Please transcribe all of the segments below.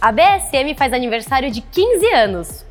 A BSM faz aniversário de 15 anos.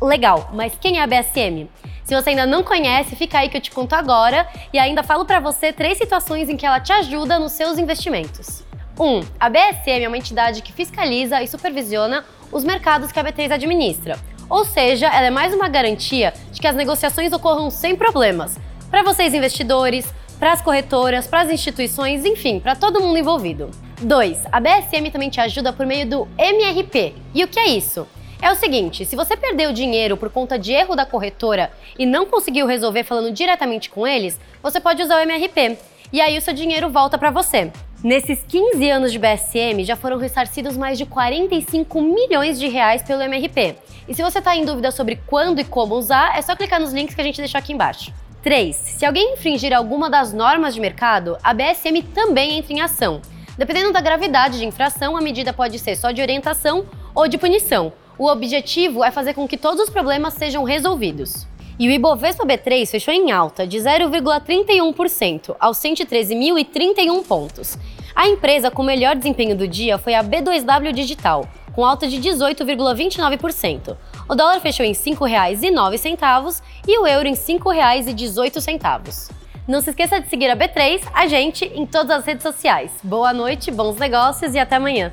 Legal, mas quem é a BSM? Se você ainda não conhece, fica aí que eu te conto agora e ainda falo para você três situações em que ela te ajuda nos seus investimentos. 1. Um, a BSM é uma entidade que fiscaliza e supervisiona os mercados que a B3 administra. Ou seja, ela é mais uma garantia de que as negociações ocorram sem problemas. Para vocês investidores, para as corretoras, para as instituições, enfim, para todo mundo envolvido. 2. A BSM também te ajuda por meio do MRP. E o que é isso? É o seguinte, se você perdeu dinheiro por conta de erro da corretora e não conseguiu resolver falando diretamente com eles, você pode usar o MRP. E aí o seu dinheiro volta para você. Nesses 15 anos de BSM, já foram ressarcidos mais de 45 milhões de reais pelo MRP. E se você está em dúvida sobre quando e como usar, é só clicar nos links que a gente deixou aqui embaixo. 3. Se alguém infringir alguma das normas de mercado, a BSM também entra em ação. Dependendo da gravidade de infração, a medida pode ser só de orientação ou de punição. O objetivo é fazer com que todos os problemas sejam resolvidos. E o Ibovespa B3 fechou em alta de 0,31% aos 113.031 pontos. A empresa com melhor desempenho do dia foi a B2W Digital, com alta de 18,29%. O dólar fechou em R$ 5,09 e o euro em R$ 5,18. Não se esqueça de seguir a B3, a gente, em todas as redes sociais. Boa noite, bons negócios e até amanhã.